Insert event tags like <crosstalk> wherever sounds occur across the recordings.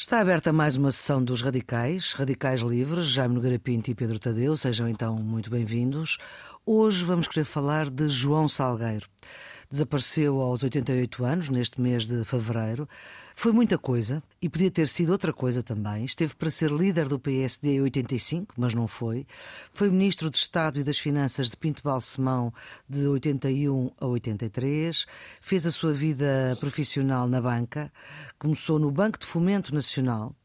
Está aberta mais uma sessão dos Radicais, Radicais Livres, Jaime Nogueira Pinto e Pedro Tadeu, sejam então muito bem-vindos. Hoje vamos querer falar de João Salgueiro. Desapareceu aos 88 anos, neste mês de fevereiro. Foi muita coisa e podia ter sido outra coisa também. Esteve para ser líder do PSD em 85, mas não foi. Foi ministro de Estado e das Finanças de Pinto Balsemão de 81 a 83. Fez a sua vida profissional na banca. Começou no Banco de Fomento Nacional,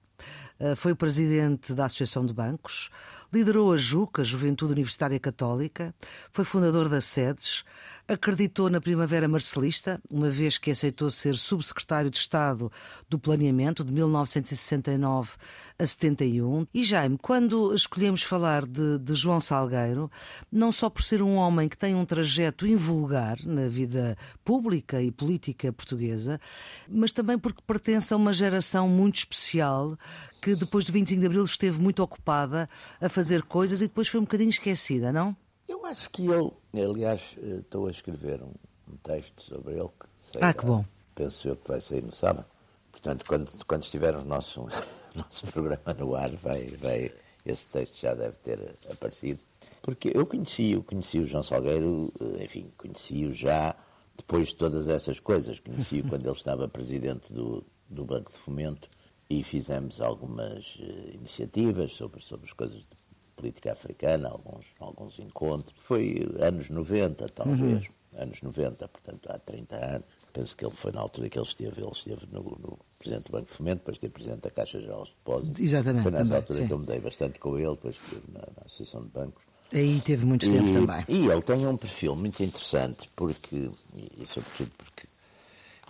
eh, foi presidente da Associação de Bancos, liderou a JUCA, Juventude Universitária Católica, foi fundador da SEDES, acreditou na Primavera Marcelista, uma vez que aceitou ser subsecretário de Estado do Planeamento de 1969 a 71. E Jaime, quando escolhemos falar de, de João Salgueiro, não só por ser um homem que tem um trajeto invulgar na vida pública e política portuguesa, mas também porque pertence a uma geração muito especial que depois do 25 de Abril esteve muito ocupada a fazer coisas e depois foi um bocadinho esquecida, não? Eu acho que ele, aliás, eh, estou a escrever um, um texto sobre ele que ah, que bom. penso eu que vai sair no sábado. Portanto, quando, quando estiver o nosso, <laughs> nosso programa no ar, vai, vai, esse texto já deve ter aparecido. Porque eu conheci, eu conheci o João Salgueiro, eh, enfim, conheci-o já depois de todas essas coisas. Conheci-o <laughs> quando ele estava presidente do, do Banco de Fomento e fizemos algumas uh, iniciativas sobre, sobre as coisas de política africana, alguns, alguns encontros. Foi anos 90, talvez. Uhum. Anos 90, portanto, há 30 anos. Penso que ele foi na altura que ele esteve, ele esteve no, no Presidente do Banco de Fomento, depois esteve Presidente da Caixa Geral de Depósitos. Exatamente. Foi nessa também, altura sim. que eu me dei bastante com ele, depois esteve na, na Associação de Bancos. Aí teve muito tempo e, também. E ele tem um perfil muito interessante, porque, e sobretudo porque,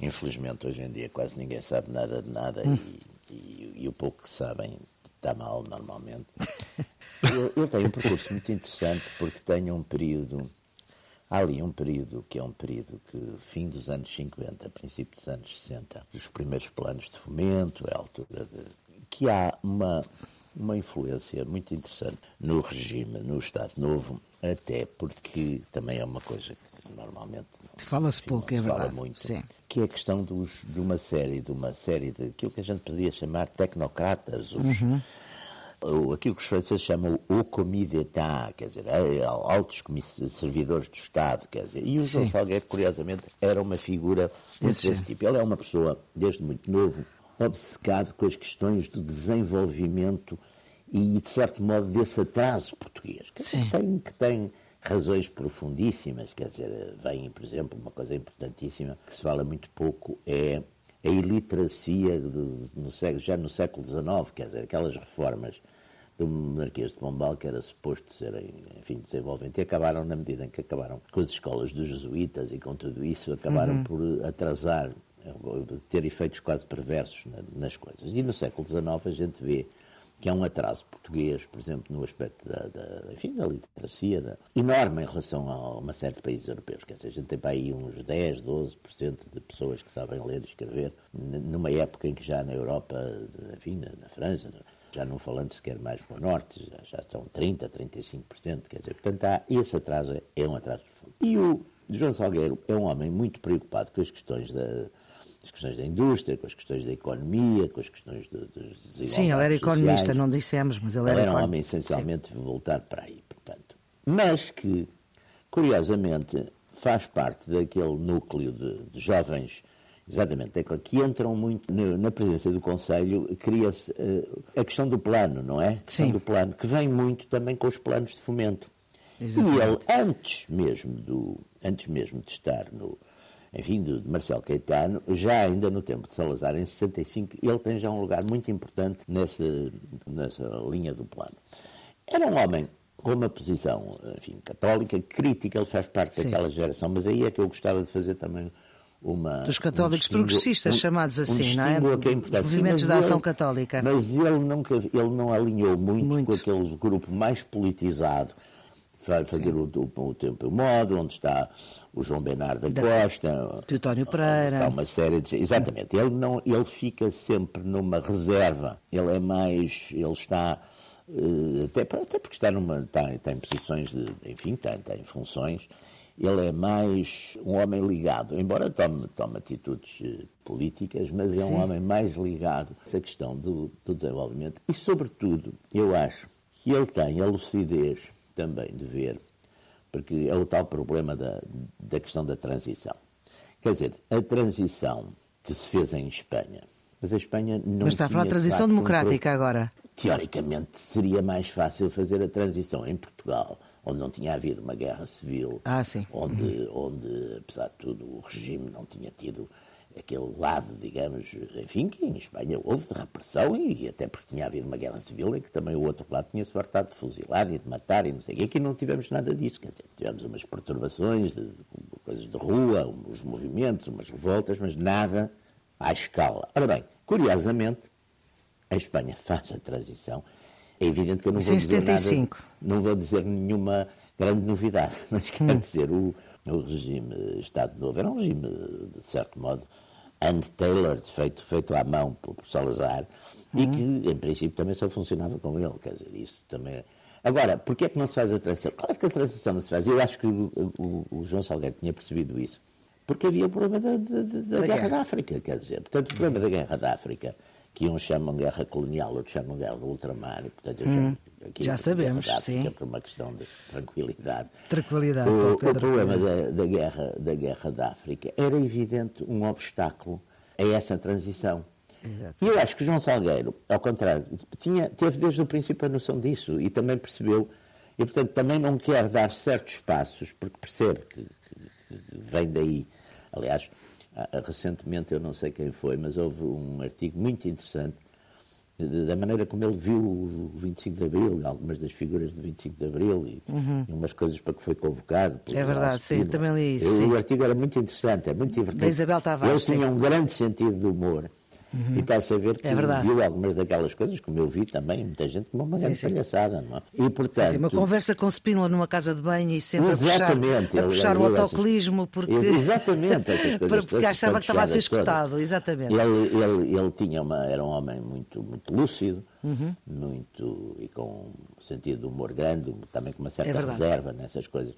infelizmente, hoje em dia quase ninguém sabe nada de nada hum. e, e, e o pouco que sabem está mal normalmente. <laughs> eu, eu tenho um percurso muito interessante porque tenho um período. Há ali um período que é um período que, fim dos anos 50, princípio dos anos 60, os primeiros planos de fomento, é a altura de. que há uma, uma influência muito interessante no regime, no Estado Novo, até porque também é uma coisa que normalmente fala-se pouco, é fala verdade. muito, Sim. que é a questão dos, de uma série, de uma série de aquilo que a gente poderia chamar tecnocratas, os, Uhum. Aquilo que os franceses chamam o commis d'État, quer dizer, eh, altos comiss- servidores do Estado, quer dizer, e o João. Salgueiro, curiosamente, era uma figura muito Esse- desse tipo. Ele é uma pessoa, desde muito novo, obcecado com as questões do desenvolvimento e, de certo modo, desse atraso português, Sim. que tem, que tem razões profundíssimas, quer dizer, vem, por exemplo, uma coisa importantíssima que se fala muito pouco é a iliteracia de- no já no século XIX, quer dizer, aquelas reformas do Marquês de Pombal que era suposto serem, enfim, desenvolvimento, e acabaram, na medida em que acabaram com as escolas dos jesuítas e com tudo isso, acabaram por atrasar, eh, ter efeitos quase perversos na- nas coisas. E no século XIX a gente vê que há um atraso português, por exemplo, no aspecto da, da, enfim, da literacia, da- enorme em relação a uma série de países europeus. Quer dizer, a gente tem para aí uns 10, 12% de pessoas que sabem ler e escrever, numa época em que já na Europa, enfim, na, na França, já não falando sequer mais para o norte, já, já estão 30, 35%. Quer dizer, portanto, há, esse atraso é um atraso profundo. E o João Salgueiro é um homem muito preocupado com as questões da as questões da indústria, com as questões da economia, com as questões de desigualdades Sim, ele era sociais. economista, não dissemos, mas ele Ele era, era um homem essencialmente voltado para aí, portanto. Mas que, curiosamente, faz parte daquele núcleo de, de jovens, exatamente, daquele- que entram muito na presença do Conselho, cria-se eh, a questão do plano, não é? A questão Sim. do plano, que vem muito também com os planos de fomento. Exatamente. E ele, antes mesmo, do, antes mesmo de estar no, enfim, de de Marcelo Caetano, já ainda no tempo de Salazar, em 65, ele tem já um lugar muito importante nessa, nessa linha do plano. Era um homem com uma posição, enfim, católica, crítica, ele faz parte Sim. daquela geração, mas aí é que eu gostava de fazer também uma... Dos católicos um progressistas, chamados assim, um não é? que é importante. Sim, Movimentos mas da ação ele- católica. Mas ele, nunca, ele não alinhou muito, Muito. com aquele grupo mais politizado, vai fazer o, o, o Tempo e o Modo, onde está o João Bernardo da, Costa, Teutónio onde Pereira. Está uma série de. Exatamente. Ele, não, ele fica sempre numa reserva. Ele é mais. Ele está. eh, Até, até porque está numa. Está, está em posições de. Enfim, está, está em funções. Ele é mais um homem ligado, embora tome, tome atitudes eh, políticas, mas Sim. é um homem mais ligado a essa questão do, do desenvolvimento. E, sobretudo, eu acho que ele tem a lucidez também de ver, porque é o tal problema da, da questão da transição. Quer dizer, a transição que se fez em Espanha, mas a Espanha não Mas está a falar de transição democrática um... agora. Teoricamente, seria mais fácil fazer a transição em Portugal onde não tinha havido uma guerra civil, ah, onde, uhum. onde, apesar de tudo, o regime não tinha tido aquele lado, digamos, enfim, que em Espanha houve de repressão e, até porque tinha havido uma guerra civil em que também o outro lado tinha-se fartado de fuzilar e de matar e não sei o Aqui não tivemos nada disso, quer dizer, tivemos umas perturbações, de, de, coisas de rua, uns movimentos, umas revoltas, mas nada à escala. Ora bem, curiosamente, a Espanha faz a transição é evidente que eu não vou dizer nada, não vou dizer nenhuma grande novidade, <laughs> mas quer hum. dizer, o, o regime Estado Novo era um regime, de certo modo, hand-tailored, feito, feito à mão por, por Salazar, e hum. que, em princípio, também só funcionava com ele, quer dizer, isso também... É... Agora, porquê é que não se faz a transição? Claro que a transição não se faz, eu acho que o, o, o João Salgueiro tinha percebido isso, porque havia o problema da, da, da, da guerra, guerra da África, quer dizer, portanto, o problema da guerra da África que uns chamam guerra colonial, outros chamam guerra do ultramar. Portanto, hum, já sabemos, sim. por uma questão de tranquilidade. Tranquilidade. O, o problema da, da, guerra, da guerra da África era evidente um obstáculo a essa transição. E eu acho que João Salgueiro, ao contrário, tinha, teve desde o princípio a noção disso e também percebeu, e portanto também não quer dar certos passos, porque percebe que, que, que vem daí. Aliás, recentemente, eu não sei quem foi, mas houve um artigo muito interessante da maneira como ele viu o 25 de Abril, algumas das figuras do 25 de Abril e, uhum. e umas coisas para que foi convocado. É verdade, sim, também li isso. O, artigo era muito interessante, é muito divertido. Da Isabel Tavares. Ele tinha um grande sentido de humor. Uhum. E está a saber que é viu algumas daquelas coisas, como eu vi também, muita gente com uma grande sim, palhaçada, não é? E, portanto, sim, sim, uma conversa com Spínola numa casa de banho e sempre exatamente, a puxar, a puxar o autocolismo essas... porque... Exatamente, essas <laughs> coisas. porque achava que estava a ser escutado, exatamente. Ele, ele, ele tinha uma, era um homem muito, muito lúcido, uhum. muito, e com um sentido de humor grande, também com uma certa é reserva nessas coisas.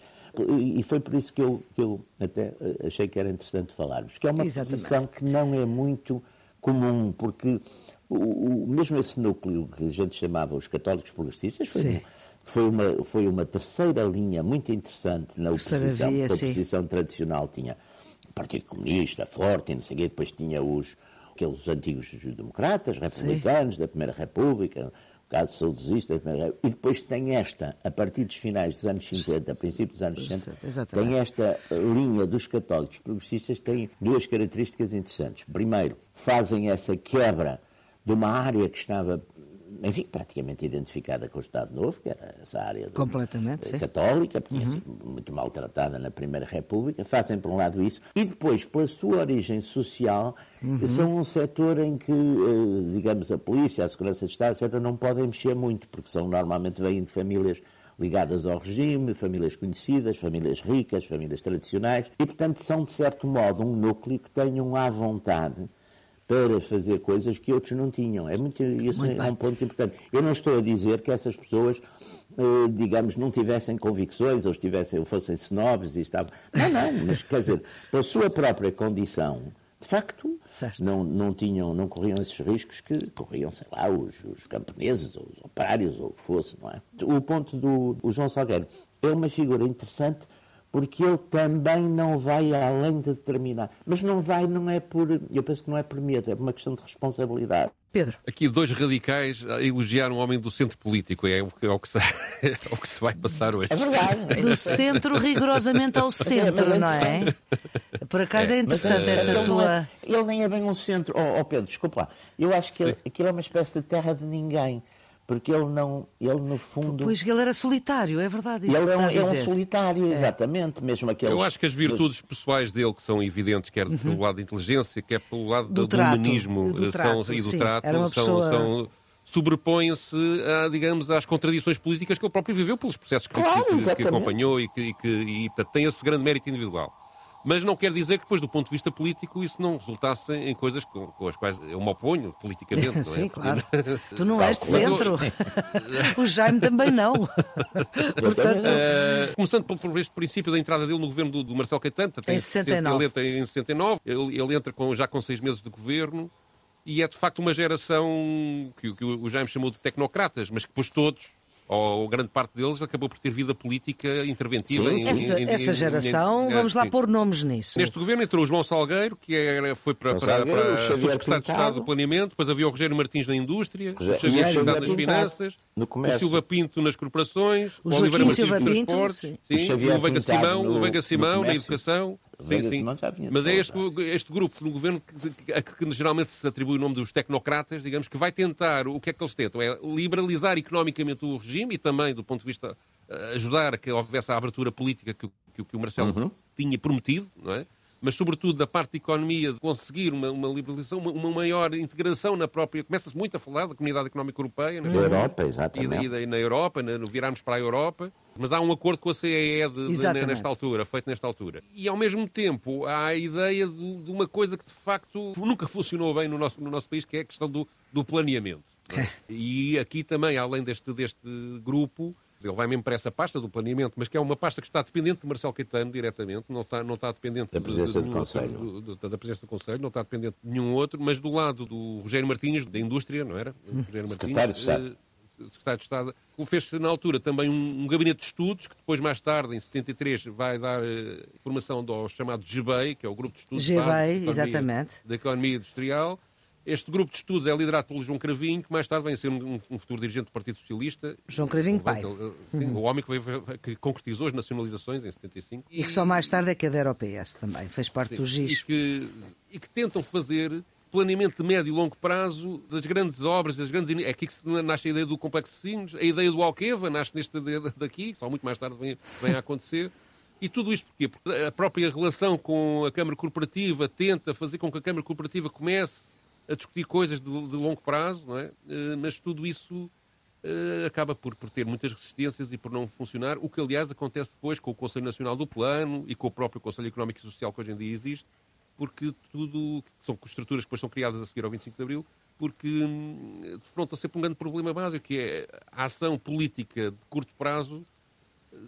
E foi por isso que eu, que eu até achei que era interessante falarmos, que é uma exatamente. posição que não é muito comum, porque o, o, mesmo esse núcleo que a gente chamava os católicos progressistas foi, foi, uma, foi uma terceira linha muito interessante na oposição. Via, a oposição sim. tradicional tinha o Partido Comunista forte, não sei o quê, depois tinha os aqueles antigos democratas, republicanos sim. da Primeira República, caso saudosista, e depois tem esta, a partir dos finais dos anos 50, a princípios dos anos 60, tem esta linha dos católicos progressistas, tem duas características interessantes. Primeiro, fazem essa quebra de uma área que estava enfim, praticamente identificada com o Estado Novo, que era essa área do, católica, tinha uhum. sido muito maltratada na Primeira República, fazem por um lado isso, e depois, pela sua origem social, uhum. são um setor em que, eh, digamos, a polícia, a segurança de Estado, etc., não podem mexer muito, porque são normalmente vêm de famílias ligadas ao regime, famílias conhecidas, famílias ricas, famílias tradicionais, e, portanto, são, de certo modo, um núcleo que tenham à vontade para fazer coisas que outros não tinham. É muito, isso muito é um ponto importante. Eu não estou a dizer que essas pessoas, eh, digamos, não tivessem convicções ou estivessem, ou fossem snobs e estavam. Não, não, <laughs> mas quer dizer, pela sua própria condição, de facto, não, não tinham, não corriam esses riscos que corriam, sei lá, os, os camponeses, ou os operários, ou o que fosse, não é? O ponto do João Salgueiro é uma figura interessante porque ele também não vai além de determinar. Mas não vai, não é por. Eu penso que não é por medo, é por uma questão de responsabilidade. Pedro. Aqui dois radicais a elogiar um homem do centro político, é o que, é o que, se, <laughs> é o que se vai passar hoje. É verdade. <laughs> Do centro rigorosamente ao centro, não é? Por acaso é, é interessante essa ele tua. É, ele nem é bem um centro. Oh, oh Pedro, desculpa lá. Eu acho que ele, aquilo é uma espécie de terra de ninguém porque ele não, ele no fundo... Pois ele era solitário, é verdade isso Ele é um, é um solitário, é. exatamente, mesmo aqueles... Eu acho que as virtudes pessoais dele, que são evidentes, quer uhum. pelo lado da inteligência, quer pelo lado do, do humanismo do trato, são, e do sim. trato, são, pessoa... são sobrepõem-se, digamos, às contradições políticas que ele próprio viveu pelos processos claro, que, que, acompanhou e que, e que e, tem esse grande mérito individual. Mas não quer dizer que depois, do ponto de vista político, isso não resultasse em coisas com, com as quais eu me oponho politicamente. Não é? <laughs> Sim, claro. <laughs> Tu não és de centro. <laughs> o Jaime também não. Portanto... Uh, começando por, por, este princípio da entrada dele no governo do, do Marcelo Caetano, em 69. Ele entra em 69, ele, ele entra com, já com seis meses de governo e é de facto uma geração que, que o Jaime chamou de tecnocratas, mas que depois todos ou grande parte deles acabou por ter vida política interventiva. Sim, em, essa, em, essa geração, em, vamos lá sim. pôr nomes nisso. Neste governo entrou o João Salgueiro, que era, foi para, para, para, o subsecretário de Estado do Planeamento, depois havia o Rogério Martins na Indústria, o Xavier Cidade das Finanças, o Silva Pinto nas corporações, o, o Oliveira Martins nos transportes, sim. sim, o, o Veiga Simão, no, o Veiga Simão na educação. Sim, sim. Mas é este, este grupo no governo que, a que geralmente se atribui o nome dos tecnocratas, digamos, que vai tentar, o que é que eles tentam? É liberalizar economicamente o regime e também, do ponto de vista, eh, ajudar a que houvesse a abertura política que, que, que o Marcelo uhum. tinha prometido, não é? Mas sobretudo da parte de economia, de conseguir uma, uma liberalização, uma, uma, maior integração na própria. Começa-se muito a falar da Comunidade Económica Europeia. Na Europa, exatamente. E, e, na Europa, na, no virarmos para a Europa. Mas há um acordo com a CEE de, de, nesta altura, feito nesta altura. E ao mesmo tempo há a ideia de, de, uma coisa que de facto nunca funcionou bem no nosso, no nosso país, que é a questão do, do planeamento. É? E aqui também, além deste, deste grupo, ele vai mesmo para essa pasta do planeamento, mas que é uma pasta que está dependente de Marcelo Caetano diretamente, não está, não está dependente da presença de, do Conselho. Do, do, da presença do Conselho, não está dependente de nenhum outro, mas do lado do Rogério Martins, da indústria, não era? Hum. Rogério Secretário Martins, de Estado. Eh, secretário de Estado, fez-se na altura também um, um, gabinete de estudos, que depois, mais tarde, em 73, vai dar uh, formação ao chamado GBEI, que é o Grupo de Estudos GBEI, exatamente. da Economia Industrial, este grupo de estudos é liderado pelo João Cravinho, que mais tarde vem a ser um, um futuro dirigente do Partido Socialista. João Cravinho pai. Sim, uhum. O homem que, veio, que, concretizou as nacionalizações em 75. E, que só mais tarde é que adera ao PS também, fez parte sim, do GIS. E que, e que tentam fazer planeamento de médio e longo prazo das grandes obras, das grandes... É aqui que nasce a ideia do Complexo de Sines, a ideia do Alqueva nasce neste daqui, que só muito mais tarde vem, vem a acontecer. E tudo isto porquê? Porque a própria relação com a Câmara Corporativa tenta fazer com que a Câmara Corporativa comece a discutir coisas de, de longo prazo, é? Uh, mas tudo isso uh, acaba por, por ter muitas resistências e por não funcionar, o que aliás acontece depois com o Conselho Nacional do Plano e com o próprio Conselho Económico e Social que hoje em dia existe, porque tudo são estruturas que depois são criadas a seguir ao 25 de Abril, porque hum, defronta sempre um grande problema básico, que é a ação política de curto prazo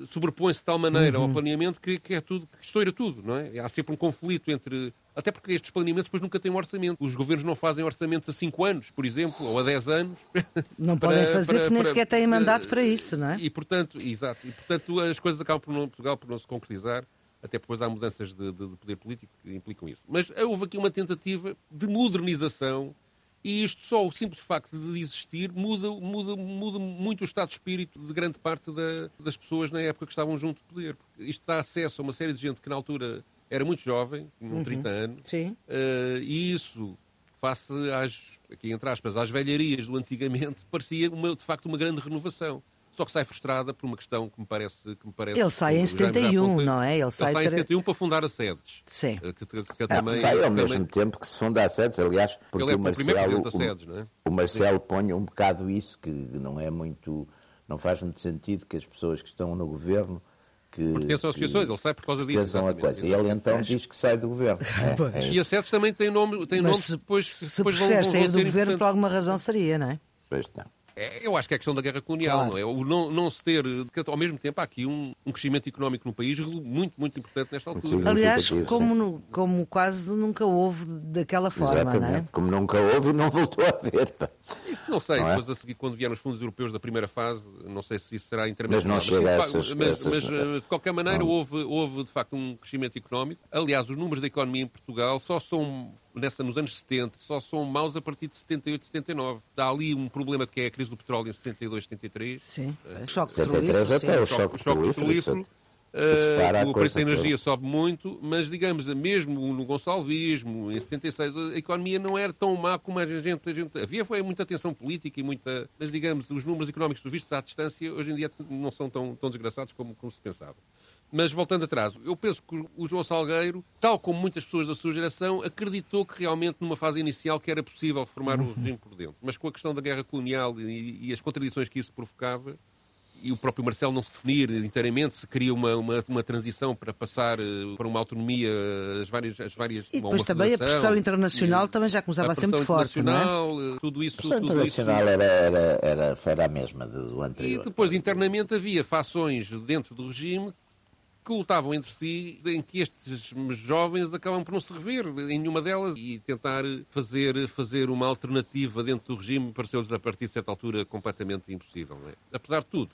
sobrepõe-se de tal maneira uhum. ao planeamento que, que, é tudo, que estoura tudo, não é? Há sempre um conflito entre. Até porque estes planeamentos depois nunca têm um orçamento. Os governos não fazem orçamentos a 5 anos, por exemplo, ou a 10 anos. <laughs> Não <laughs> para, podem fazer para, porque nem sequer têm mandato para isso, não é? E portanto, exato, e portanto as coisas acabam por não, Portugal por não se concretizar. Até depois há mudanças de, de, de poder político que implicam isso. Mas houve aqui uma tentativa de modernização e isto só, o simples facto de existir, muda, muda, muda muito o estado de espírito de grande parte da, das pessoas na época que estavam junto do poder. Isto dá acesso a uma série de gente que na altura era muito jovem, com uhum. 30 anos, Sim. Uh, e isso, face às, aqui entre aspas, às velharias do antigamente, parecia uma, de facto uma grande renovação só que sai frustrada por uma questão que me parece. Que me parece ele sai em 71, não é? Ele sai, ele sai em 71 para fundar a sedes. Sim. Eh, que, que, que também, sai ao mesmo tempo que se funda a sedes, aliás, porque ele é o Marcelo, o, sedes, não é? o Marcelo põe um bocado isso, que não é muito. não faz muito sentido que as pessoas que estão no governo que, pertencem a associações, ele sai por causa disso. A coisa. E ele então diz que sai do governo. É, é. E a SEDES também tem nome, tem nome depois, se depois vão, vão sair do governo por alguma razão seria, não é? Pois não. É, eu acho que é a questão da guerra colonial, claro. não é? O não, não se ter. Ao mesmo tempo, há aqui um, um crescimento económico no país muito, muito importante nesta altura. Aliás, como, no, como quase nunca houve daquela forma, Exatamente. não é? Como nunca houve, não voltou a haver. Isso não sei, não é? depois a seguir, quando vieram os fundos europeus da primeira fase, não sei se isso será intermediário. Mas não chega mas, essas, mas, essas... mas, eh, de qualquer maneira, houve, houve de facto um crescimento económico. Aliás, os números da economia em Portugal só são nessa, nos anos 70, só são maus a partir de 78, 79. Há ali um problema que é a crise do petróleo em 72, 73. Sim, é. choque 73 até o choque, choque petrolífero. Uh, o preço da energia sobe muito, mas digamos, mesmo no Gonçalvismo, em 76, a economia não era tão má como a gente, a gente. Havia foi muita tensão política e muita. Mas digamos, os números económicos do visto à distância hoje em dia não são tão, tão desgraçados como, como se pensava. Mas voltando atrás, eu penso que o João Salgueiro, tal como muitas pessoas da sua geração, acreditou que realmente numa fase inicial que era possível reformar o regime por dentro. Mas com a questão da guerra colonial e, e as contradições que isso provocava, e o próprio Marcelo não se definir inteiramente, se queria uma, uma, uma transição para passar eh, para uma autonomia as várias. As várias e depois também a pressão internacional e, também já começava a ser muito forte. Não é? Eh, tudo isso. A pressão tudo internacional isso... Era, era, era, era a mesma do anterior. E depois internamente havia fações dentro do regime que lutavam entre si, em que estes jovens acabam por não se rever em nenhuma delas e tentar fazer, fazer uma alternativa dentro do regime pareceu-lhes a partir de certa altura completamente impossível. É? Apesar de tudo,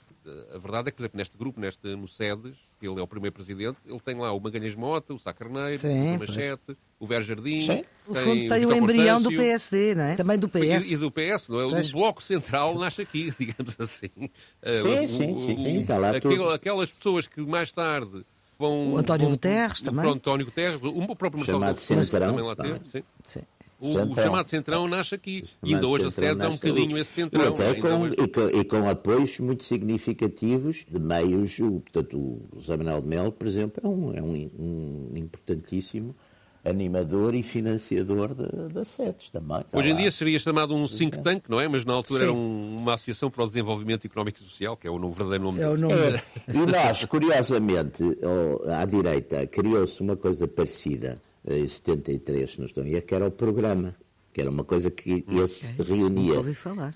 a verdade é que, por exemplo, neste grupo, neste Mocedes, ele é o primeiro presidente, ele tem lá o Magalhães Mota, o Sá Carneiro, o Machete, pois. o Ver Jardim. Sim. Tem, tem o, o embrião do PSD, não é? Também do PS. E, e do PS, não é? Pois. O Bloco Central nasce aqui, <laughs> digamos assim. Sim, uh, sim, o, sim, sim, está lá aquele, Aquelas pessoas que mais tarde vão... O António vão, Guterres também. O António Guterres, o próprio Marcelo Chamado também lá teve. Sim. sim. O, o, chamado Centrão nasce aqui. E ainda hoje a sede é um bocadinho esse Centrão. E, até com, e, com, e com apoios muito significativos de meios. O, portanto, o José Manuel de Melo, por exemplo, é um, é um, um importantíssimo animador e financiador da SETES também. Hoje em dia seria chamado um think tank, não é? Mas na altura Sim. era um, uma associação para o desenvolvimento económico e social, que é o verdadeiro nome. É o nome. É. <laughs> E nós, curiosamente, à direita, criou-se uma coisa parecida em 73, se não estou a que era o programa, que era uma coisa que esse okay. reunia. Nunca ouvi falar.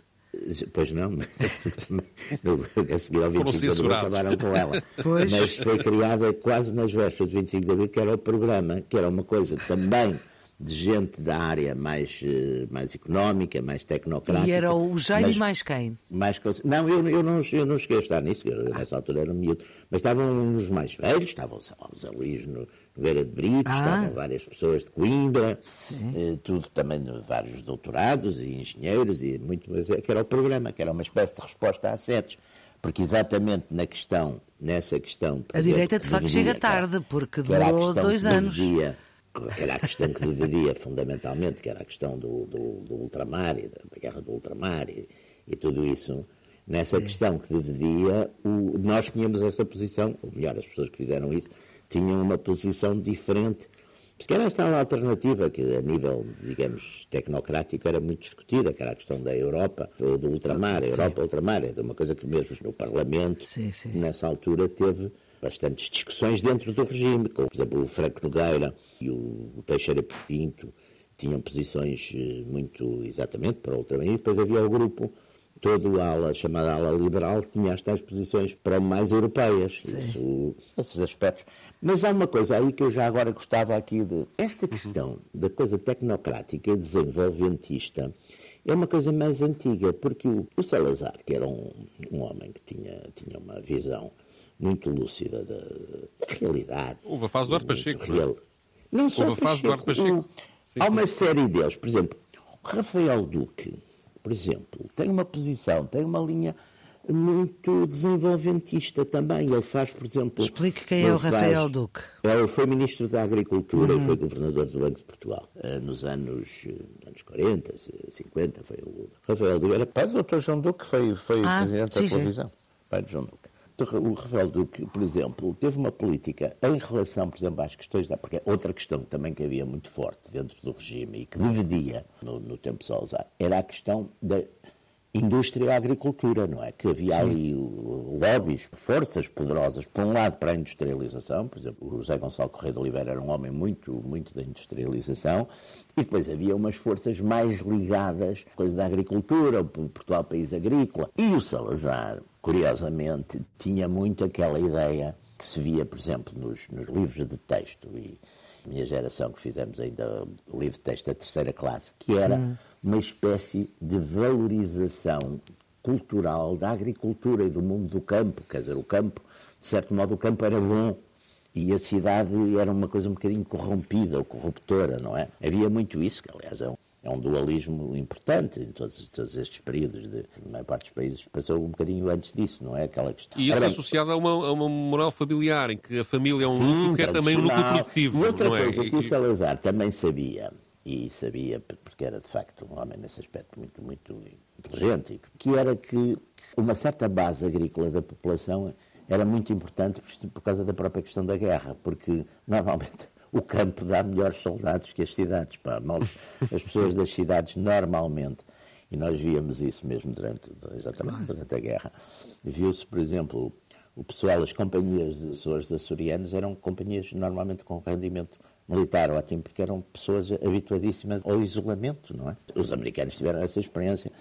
Pois não, <laughs> a seguir ao 25 de abril acabaram com ela. <laughs> Pois. Mas foi criada quase nas vésperas do 25 de abril, que era o programa, que era uma coisa também de gente da área mais, eh, mais económica, mais tecnocrática. E era o Jaime mais quem? Mais, não, eu, eu, não, eu não cheguei a estar nisso, eu, nessa altura era um miúdo. Mas estavam os mais velhos, estavam o Zé Luís Nogueira de Brito, ah. estavam várias pessoas de Coimbra, eh, tudo também vários doutorados e engenheiros, e muito, mas é que era o programa, que era uma espécie de resposta a setos. Porque exatamente na questão, nessa questão. A exemplo, direita de facto chega tarde, porque demorou dois anos. Que era a questão que dividia fundamentalmente, que era a questão do, do, do ultramar e da, da, guerra do ultramar e, e tudo isso, nessa Sim. questão que dividia, o, nós tínhamos essa posição, ou melhor, as pessoas que fizeram isso, tinham uma posição diferente, porque era esta alternativa que a nível, digamos, tecnocrático era muito discutida, que era a questão da Europa, ou do ultramar, a Europa ultramar, é uma coisa que mesmo no Parlamento, sim, sim. nessa altura, teve bastantes discussões dentro do regime, como, por exemplo, o Franco Nogueira e o Teixeira Pinto tinham posições eh, muito exatamente para o ultramar. E depois havia o grupo, todo a ala, chamada ala liberal, tinha as tais posições para mais europeias. Isso, esses aspectos. Mas há uma coisa aí que eu já agora gostava aqui de. Esta questão da coisa tecnocrática e desenvolventista é uma coisa mais antiga, porque o, o Salazar, que era um, um homem que tinha, tinha uma visão muito lúcida da, da realidade. Houve a fase do Arte Pacheco. É? Real. Não só Houve a fase do Arte Pacheco. Há uma série deles, por exemplo, Rafael Duque, por exemplo, tem uma posição, tem uma linha muito desenvolventista também. Ele faz, por exemplo. Explique quem é o Rafael faz, Duque. Ele foi ministro da Agricultura uhum. e foi governador do Banco de Portugal eh, nos anos, eh, anos 40, 50. Foi o Rafael Duque. Era pai do Dr. João Duque, foi, foi ah, presidente sim, da televisão. Sim. Pai de João Duque o Rafael Duque, por exemplo, teve uma política em relação, por exemplo, às questões da. Porque outra questão também que havia muito forte dentro do regime e que dividia no, no tempo Salazar era a questão da indústria e agricultura, não é? Que havia Sim. ali lobbies, forças poderosas, por um lado para a industrialização, por exemplo, o José Gonçalo Correia de Oliveira era um homem muito, muito da industrialização, e depois havia umas forças mais ligadas, coisa da agricultura, Portugal país agrícola, e o Salazar curiosamente, tinha muito aquela ideia que se via, por exemplo, nos, nos livros de texto e minha geração que fizemos ainda o livro de texto da terceira classe, que era hum. uma espécie de valorização cultural da agricultura e do mundo do campo, quer dizer, o campo, de certo modo, o campo era bom e a cidade era uma coisa um bocadinho corrompida ou corruptora, não é? Havia muito isso, que aliás é um é um dualismo importante em todos, todos estes períodos. De, a maior parte dos países passou um bocadinho antes disso, não é aquela questão. E isso Ora, associado a uma, a uma, moral familiar, em que a família é um sim, núcleo que é também um núcleo produtivo. E outra é? coisa que o Salazar também sabia, e sabia porque era de facto um homem nesse aspecto muito, muito inteligente, que era que uma certa base agrícola da população era muito importante por causa da própria questão da guerra, porque <laughs> normalmente o campo dá melhores soldados que as cidades. Pá. As pessoas das cidades normalmente. E nós víamos isso mesmo durante, exatamente durante a guerra. Viu-se, por exemplo, o pessoal, as companhias de pessoas açorianas eram companhias normalmente com rendimento militar ótimo, porque eram pessoas habituadíssimas ao isolamento, não é? Os americanos tiveram essa experiência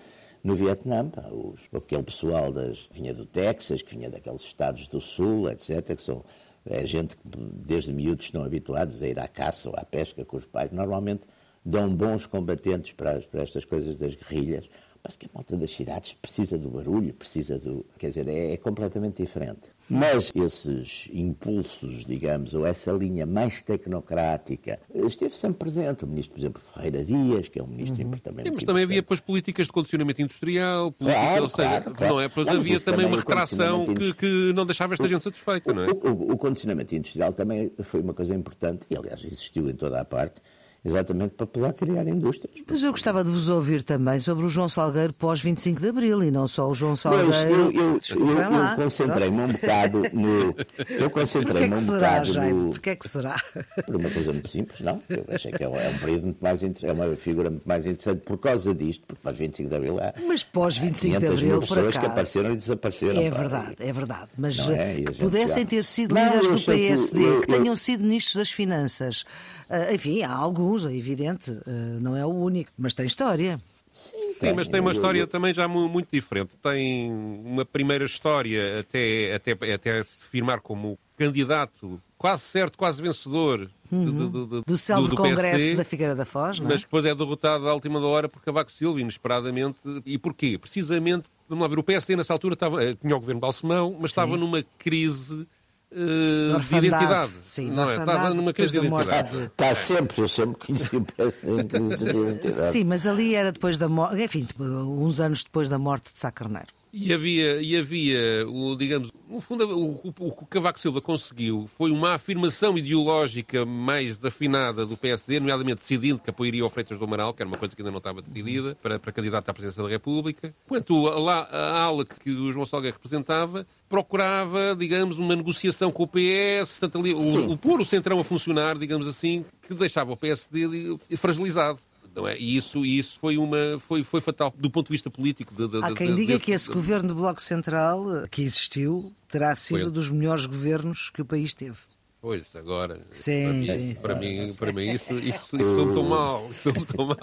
no Vietnã, os, aquele pessoal das, vinha do Texas, que vinha daqueles estados do Sul, etc., que são é gente que desde miúdos estão habituados a ir à caça ou à pesca com os pais, normalmente dão bons combatentes para, para estas coisas das guerrilhas. Mas que a malta das cidades precisa do barulho, precisa do. Quer dizer, é, é completamente diferente. Mas esses impulsos, digamos, ou essa linha mais tecnocrática, esteve sempre presente. O ministro, por exemplo, Ferreira Dias, que é um ministro uhum. também. Sim, mas também havia depois políticas de condicionamento industrial, política, claro, ou seja, claro, claro. não é? Depois não, havia também uma retração que, que, não deixava esta gente satisfeita, não é? O, o, o condicionamento industrial também foi uma coisa importante, e aliás existiu em toda a parte exatamente para poder criar indústrias. Mas eu gostava de vos ouvir também sobre o João Salgueiro pós 25 de Abril e não só o João Salgueiro. Pois, eu, eu, eu, eu concentrei-me um bocado no. Eu concentrei-me um será, bocado Jaime? no. Porquê é que será? Por uma coisa muito simples, não? Eu achei que é um, é um período muito mais interessante, é uma figura muito mais interessante por causa disto, porque pós 25 de Abril há. Mas pós 25 de Abril, mil pessoas que apareceram e desapareceram. É verdade, é verdade. Mas é? que pudessem já... ter sido líderes do PSD, que, que tenham sido ministros das Finanças. Uh, enfim, há alguns, é evidente, uh, não é o único, mas tem história. Sim, Sim mas tem uma história também já muito diferente. Tem uma primeira história até, até, até se firmar como candidato quase certo, quase vencedor uhum. do, do, do, do célebre Congresso PSD, da Figueira da Foz, não é? mas depois é derrotado à última hora por Cavaco Silva, inesperadamente. E porquê? Precisamente, vamos lá ver, o PSD nessa altura estava, eh, tinha o governo Balsemão, mas Sim. estava numa crise Uh, de identidade. Sim, não é? Estava numa crise de identidade. Está sempre, eu sempre conheci o PSD em crise de <laughs> identidade. Sim, mas ali era depois da morte, enfim, uns anos depois da morte de Sá Carneiro. E havia, e havia o, digamos, no fundo, o, o, o que Cavaco Silva conseguiu foi uma afirmação ideológica mais desafinada do PSD, nomeadamente decidindo que apoiaria o Freitas do Amaral, que era uma coisa que ainda não estava decidida, para, para candidato à presidência da República. Quanto a, a ala que o João Salgueiro representava, procurava, digamos, uma negociação com o PS, portanto, ali, o, o pôr o centrão a funcionar, digamos assim, que deixava o PSD fragilizado. Não é? E isso, isso foi, uma, foi, foi fatal do ponto de vista político. De, de, Há quem de, diga desse, que esse governo do Bloco Central, que existiu, terá sido foi. dos melhores governos que o país teve. Pois, agora, sim, para, mim, sim, para, mim, para mim isso, isso, isso sou tão mal, sou tão mal.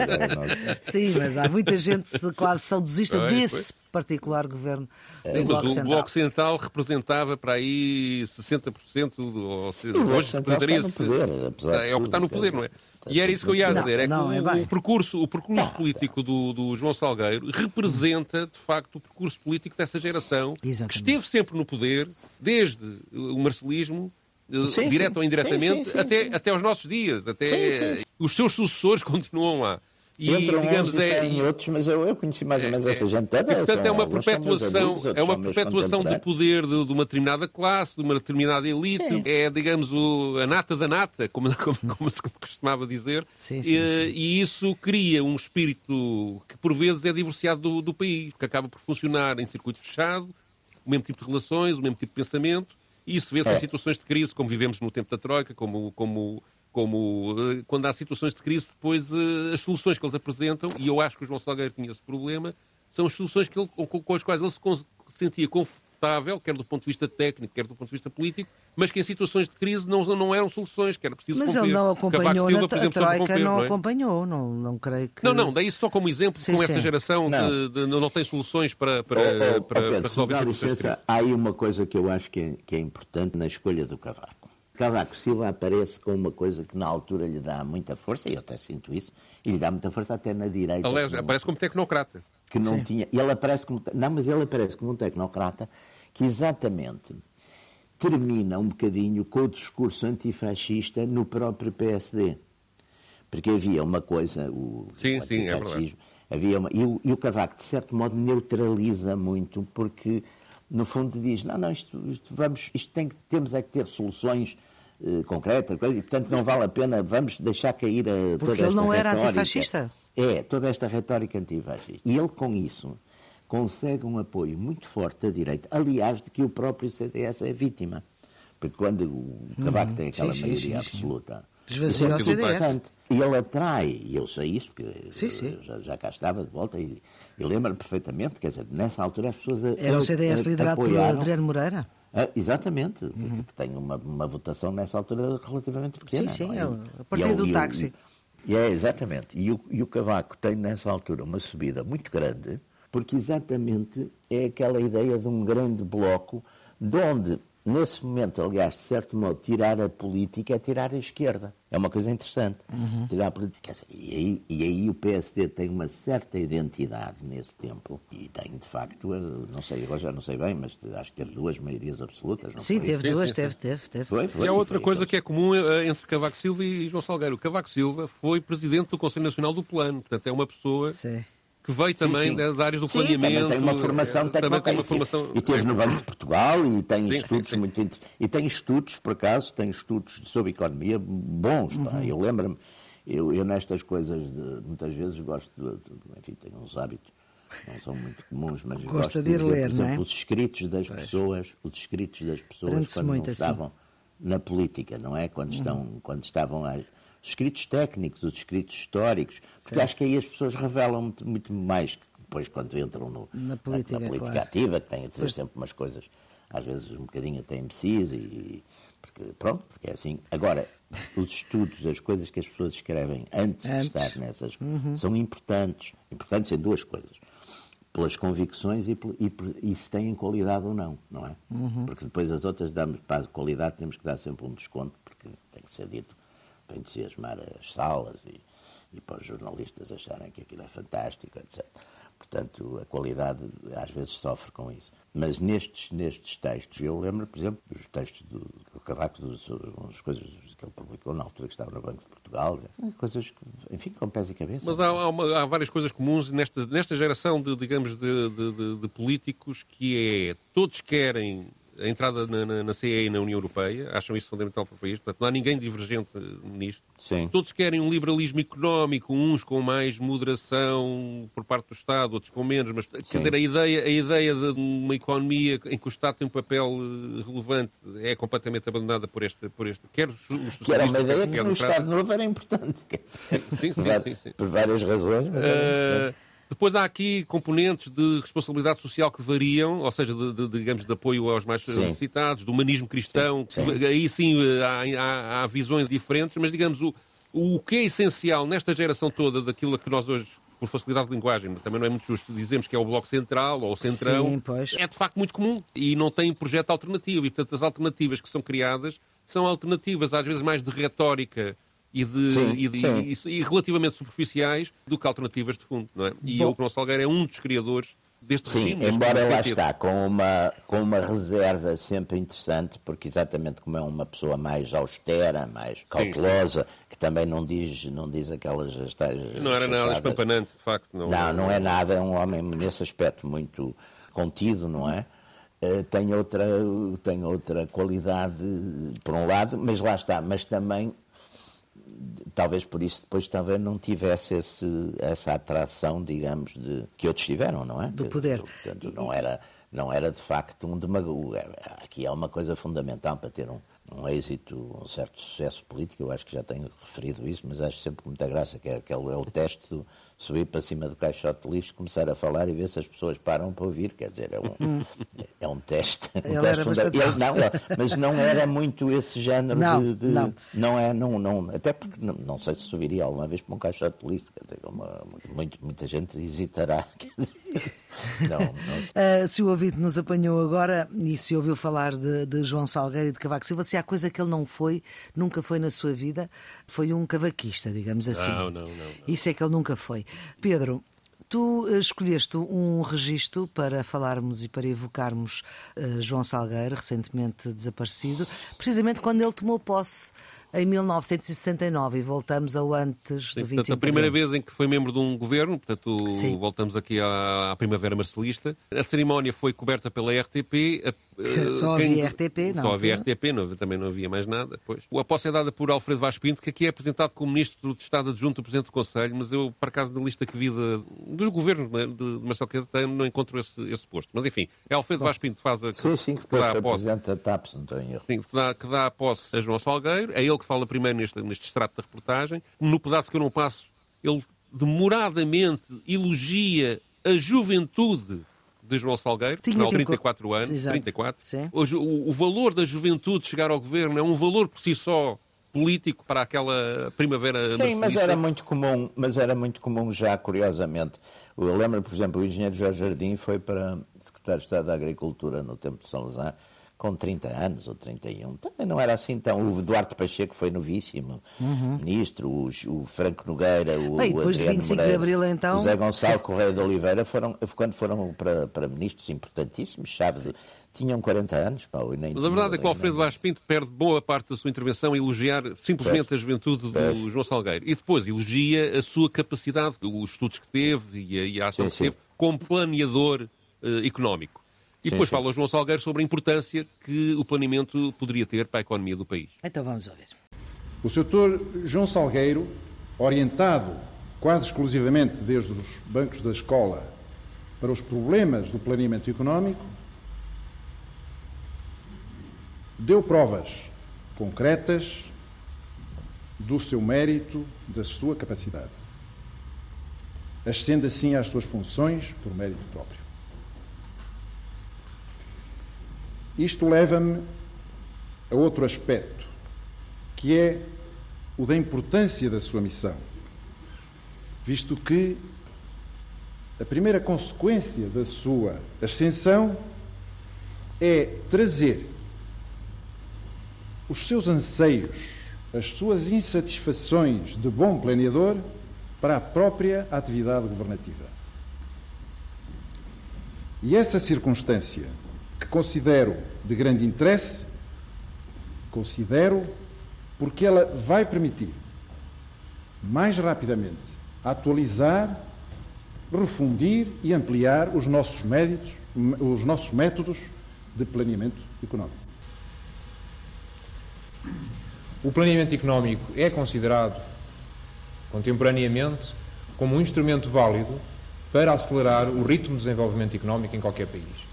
<laughs> sim, mas há muita gente quase saudosista pois, desse pois. particular governo sim, Bloco o Central. Bloco Central representava para aí 60%, do, ou seja, hoje representaria... É o que está no poder, não é? E era isso que eu ia dizer, é que não, o, é o, percurso, o percurso político do, do, João Salgueiro representa, de facto, o percurso político dessa geração Exatamente. que esteve sempre no poder, desde o marcelismo, eh, sim, direto sim. ou indiretamente, sim, até, até aos nossos dias. Até os seus sucessores <laughs> continuam lá. E, digamos, é, e outros, mas eu, eu conheci mais ou menos é, essa gente toda. E, portanto, é uma perpetuação, amigos, é uma perpetuação de poder de, de, uma determinada classe, de uma determinada elite. Sim. É, digamos, o, a nata da nata, como, <laughs> como, como se costumava dizer. Sim, sim, e, e, isso cria um espírito que, por vezes, é divorciado do, do país, que acaba por funcionar em circuito fechado, o mesmo tipo de relações, o mesmo tipo de pensamento. E isso vê-se é. em situações de crise, como vivemos no tempo da Troika, como, como como eh, quando há situações de crise, depois eh, as soluções que eles apresentam, e eu acho que o João Salgueiro tinha esse problema, são as soluções que ele, com, com, as quais ele se sentia confortável, quer do ponto de vista técnico, quer do ponto de vista político, mas que em situações de crise não, não eram soluções, que era preciso Mas romper. ele não acompanhou, Silva, por exemplo, a Troika romper, não, não é? acompanhou, não, não creio que... Não, não, daí só como exemplo, Sim, como sim. essa geração Não. de, de- não tem soluções para, para, Oh, oh, para, oh, Pedro, para se resolver crise. licença, há aí uma coisa que eu acho que é, que é importante na escolha do Cavaco. Cavaco Silva aparece com uma coisa que na altura lhe dá muita força, e eu até sinto isso, e lhe dá muita força até na direita. Aliás, não- aparece como tecnocrata. que não tinha. Ele aparece como. Não, mas ele aparece como um tecnocrata que exatamente termina um bocadinho com o discurso antifascista no próprio PSD. Porque havia uma coisa, o, Sim, o sim, é antifascismo, havia uma, e, o, e o Cavaco, de certo modo, neutraliza muito, porque, no fundo, diz: não, não, isto, isto vamos, isto tem, temos é que ter soluções eh, concretas, e, portanto, não vale a pena, vamos deixar cair a, toda Porque ele esta não era retórica. antifascista. É, toda esta retórica antifascista. E ele, com isso, consegue um apoio muito forte da direita, aliás, de que o próprio CDS é vítima. Porque quando o Cavaco tem aquela sim, maioria sim, sim. absoluta Esvazia é o CDS. E ele atrai, e eu sei isso, porque Sim, sim. eu já, já cá estava de volta e, e lembro-me perfeitamente, quer dizer, nessa altura as pessoas a- Era o CDS a- liderado por apoiaram- Adriano Moreira? Ah, exatamente, que, que tem uma, uma votação nessa altura relativamente pequena. Sim, sim, é é? o- E- a partir e é o- do e o- táxi. E é, exatamente. E o, e o Cavaco tem nessa altura uma subida muito grande, porque exatamente é aquela ideia de um grande bloco, de onde, nesse momento, aliás, de certo modo, tirar a política é tirar a esquerda. É uma coisa interessante. Uhum. Tirar a política. Dizer, e, aí, e aí o PSD tem uma certa identidade nesse tempo. E tem, de facto, eh, não sei, agora já não sei bem, mas acho que teve duas maiorias absolutas. Não Sim, foi? teve Sim, duas, sim, teve, sim. teve, teve. Foi, foi, E há outra foi coisa que é comum eh, entre Cavaco Silva e João Salgueiro. O Cavaco Silva foi presidente do Conselho Nacional do Plano, portanto é uma pessoa Sim. Que veio Sim, também sim. das áreas do Sim, planeamento. Também tem uma formação eh, também técnica. tem uma formação. E teve no Banco de Portugal e tem Sim, estudos sim, sim. muito inter- E tem estudos, por acaso, tem estudos sobre economia bons. pá. Uhum. Eu lembro-me, eu, eu nestas coisas, de- muitas vezes gosto de, de- Enfim, tenho uns hábitos. Não são muito comuns, mas Gosta gosto de ir ler, por não é? exemplo, os escritos das pessoas, os escritos das pessoas quando não assim. estavam na política, não é? Quando, estão, quando estavam a, os escritos técnicos, os escritos históricos, porque acho que aí as pessoas revelam muito, muito mais que depois quando entram no, Na política, política claro. ativa, que têm a dizer sempre umas coisas, às vezes um bocadinho até imprecisas, e, porque, pronto, porque é assim. Agora, os estudos, as coisas que as pessoas escrevem antes, Antes. de estar nessas, são importantes. Importantes em duas coisas pelas convicções e, e, e se têm qualidade ou não, não é? Porque depois as outras damos para a qualidade temos que dar sempre um desconto, porque tem que ser dito para entusiasmar as salas e, e para os jornalistas acharem que aquilo é fantástico, etc. Portanto, a qualidade às vezes sofre com isso. Mas nestes, nestes textos, eu lembro, por exemplo, dos textos do, do Cavaco, dos, as coisas que ele publicou na altura que estava no Banco de Portugal, coisas que, enfim, com pés e cabeça. Mas há, há uma- há várias coisas comuns nesta, nesta geração de, digamos, de, de- de- de políticos que é todos querem a entrada na, na, na CE e na União Europeia, acham isso fundamental para o país, portanto não há ninguém divergente nisto. Sim. Todos querem um liberalismo económico, uns com mais moderação por parte do Estado, outros com menos, mas quer dizer, a ideia, a ideia de uma economia em que o Estado tem um papel eh, relevante é completamente abandonada por este, por este quer os, os Que era uma ideia que no. Estado Novo era importante. Sim, sim, por, sim, sim. por várias razões. Mas. Uh, depois há aqui componentes de responsabilidade social que variam, ou seja, de, de- digamos, de apoio aos mais Sim. necessitados, do humanismo cristão. Sim, que- Aí sim uh, há, há- há visões diferentes, mas digamos, o, o que é essencial nesta geração toda daquilo que nós hoje, por facilidade de linguagem, também não é muito justo dizemos que é o Bloco Central ou o Centrão, Sim, é de facto muito comum e não tem projeto alternativo. E, portanto, as alternativas que são criadas são alternativas, às vezes, mais de retórica e, de, Sim, e, de- sim. e- e relativamente superficiais do que alternativas de fundo. Não é? E Bom. o João Salgueiro é um dos criadores deste Sim, regime. embora lá sentido. está, com uma, com uma reserva sempre interessante, porque exatamente como é uma pessoa mais austera, mais cautelosa, que também não diz, não diz aquelas as tais Não era nada espampanante, de facto. Não, Não, não é nada, é um homem nesse aspecto muito contido, não é? Eh, Tem outra, tem outra qualidade, por um lado, mas lá está, mas também, talvez por isso depois talvez não tivesse esse, essa atração, digamos, de, que outros tiveram, não é? Do poder. Portanto, não era, não era de facto um demagogo. É, Aqui há uma coisa fundamental para ter um, um êxito, um certo sucesso político, eu acho que já tenho referido isso, mas acho sempre muita graça, que é, aquele, é o teste de subir para cima do caixote de lixo, começar a falar e ver se as pessoas param para ouvir, quer dizer, é um, é um teste. Um Ele teste Ele não, mas não era muito esse género Não, de, de- não. não é, não, não, até porque não, não sei se subiria alguma vez para um caixote de lixo, quer dizer, uma, muito, muita gente hesitará, <laughs> quer dizer, não, não sei. Uh, se o ouvinte nos apanhou agora e se ouviu falar de, de João Salgueiro e de Cavaco Silva, se há coisa que ele não foi, nunca foi na sua vida, foi um cavaquista, digamos assim. Não, não, não, não. Isso é que ele nunca foi. Pedro, tu uh, escolheste um registro para falarmos e para evocarmos uh, João Salgueiro, recentemente desaparecido, precisamente quando ele tomou posse em 1969 e voltamos ao antes Sim, do 25 portanto, a primeira vez em que foi membro de um governo, portanto, Sim. voltamos aqui à, à Primavera Marcelista. A cerimónia foi coberta pela RTP. a- <laughs> eh, Só havia RTP, na Só havia. RTP, não, também não havia mais nada. Pois. A posse é dada por Alfredo Vaz Pinto, que aqui é apresentado como Ministro de Estado Adjunto do Presidente do Conselho, mas eu, por acaso, na lista que vi de, dos governos né, de, de Marcelo Caetano, não encontro esse, esse posto. Mas, enfim, é Alfredo Vaz Pinto que faz a, Sim, sim, que que dá depois a posse. presidente da TAP, se não erro. Sim, que dá, que dá a posse a João Salgueiro, é ele que fala primeiro neste, neste extrato da reportagem. No pedaço que eu não passo, ele demoradamente elogia a juventude de João Salgueiro, Tinha afinal, tempo- 34 anos, Exato. 34. Sim. Hoje, o, o valor da juventude chegar ao governo é um valor por si só político para aquela primavera Sim, mas era muito comum, mas era muito comum já, curiosamente. Eu lembro, por exemplo, o engenheiro Jorge Jardim foi para secretário de Estado da Agricultura no tempo de Salazar com 30 anos ou 31. Também não era assim tão. O Duarte Pacheco foi novíssimo ministro, o, o Franco Nogueira, o, Bem, o depois de Adriano 25 de Moreira, Abril, então- o Zé Gonçalo Correia de Oliveira foram, quando foram para, para ministros importantíssimos, chave de, tinham 40 anos. Pá, e nem Mas a verdade é que o Alfredo Vaz Pinto perde boa parte da sua intervenção a elogiar simplesmente a juventude do Pois. João Salgueiro. E depois elogia a sua capacidade, os estudos que teve e a, e a ação Sim, que sim. teve como planeador eh, económico. E Sim, depois sim. fala o João Salgueiro sobre a importância que o planeamento poderia ter para a economia do país. Então vamos ouvir. O Sr. João Salgueiro, orientado quase exclusivamente desde os bancos da escola para os problemas do planeamento económico, deu provas concretas do seu mérito, da sua capacidade, ascende assim às suas funções por mérito próprio. Isto leva-me a outro aspecto, que é o da importância da sua missão, visto que a primeira consequência da sua ascensão é trazer os seus anseios, as suas insatisfações de bom planeador para a própria atividade governativa. E essa circunstância, que considero de grande interesse, considero porque ela vai permitir mais rapidamente atualizar, refundir e ampliar os nossos métodos, os nossos métodos de planeamento económico. O planeamento económico é considerado contemporaneamente como um instrumento válido para acelerar o ritmo de desenvolvimento económico em qualquer país.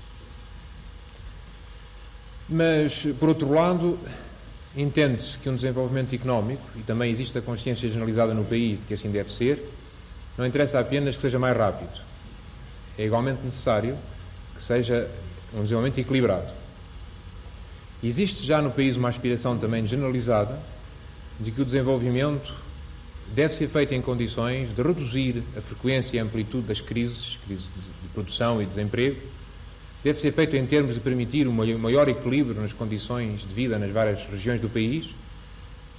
Mas, por outro lado, entende-se que um desenvolvimento económico, e também existe a consciência generalizada no país de que assim deve ser, não interessa apenas que seja mais rápido. É igualmente necessário que seja um desenvolvimento equilibrado. Existe já no país uma aspiração também generalizada de que o desenvolvimento deve ser feito em condições de reduzir a frequência e a amplitude das crises, crises de produção e desemprego, deve ser feito em termos de permitir um maior equilíbrio nas condições de vida nas várias regiões do país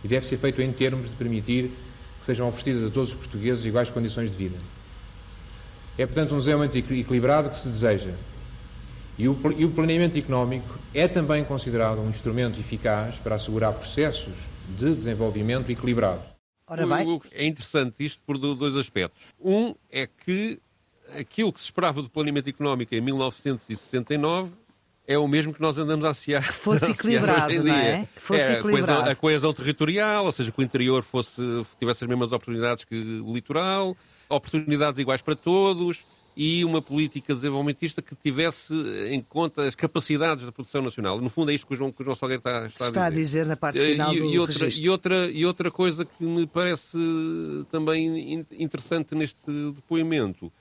e deve ser feito em termos de permitir que sejam oferecidas a todos os portugueses iguais condições de vida. É, portanto, um desenvolvimento equilibrado que se deseja. E o, e o planeamento económico é também considerado um instrumento eficaz para assegurar processos de desenvolvimento equilibrado. Ora bem, É interessante isto por do- dois aspectos. Um é que aquilo que se esperava do planeamento económico em 1969 é o mesmo que nós andamos a ansiar. Que fosse <laughs> a equilibrado, não é? Que fosse a coesão, equilibrado. a coesão territorial, ou seja, que o interior fosse, tivesse as mesmas oportunidades que o litoral, oportunidades iguais para todos e uma política desenvolvimentista que tivesse em conta as capacidades da produção nacional. No fundo é isto que o João, que o João Salgueiro está, está, está a dizer na parte eh, final e, do e outra, registro. e, outra, e outra coisa que me parece também in- interessante neste depoimento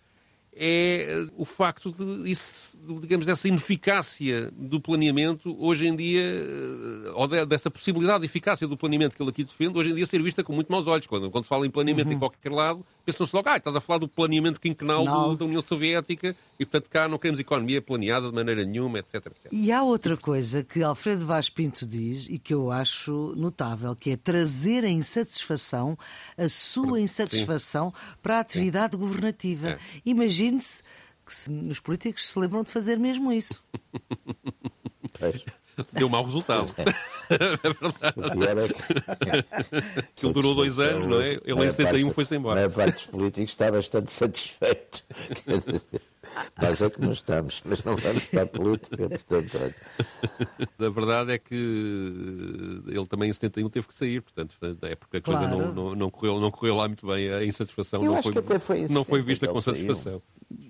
é eh, o facto de, isso, digamos, dessa ineficácia do planeamento hoje em dia, eh, ou de- dessa possibilidade de eficácia do planeamento que ele aqui defende, hoje em dia ser vista com muito maus olhos. Quando, quando se fala em planeamento Uhum. em qualquer lado, pensam-se logo, ah, estás a falar do planeamento quinquenal do- da União Soviética e, portanto, cá não queremos economia planeada de maneira nenhuma, etc. etc. E há outra coisa que Alfredo Vaz Pinto diz e que eu acho notável, que é trazer a insatisfação, a sua insatisfação para a atividade governativa. É. Imagine-se que se- os políticos se lembram de fazer mesmo isso. Pois. Deu mau resultado. O pior é que. Aquilo durou dois anos, não é? Ele em 71 foi-se A embora. maior parte dos políticos está bastante satisfeito. Nós é que não estamos, mas não vamos para a política, portanto. olha. <laughs> A verdade é que ele também em 71 teve que sair, portanto, é porque a coisa Claro. não, não, não, correu, não correu lá muito bem, a insatisfação Eu não acho foi, que até foi não foi 70 vista com saiu. satisfação.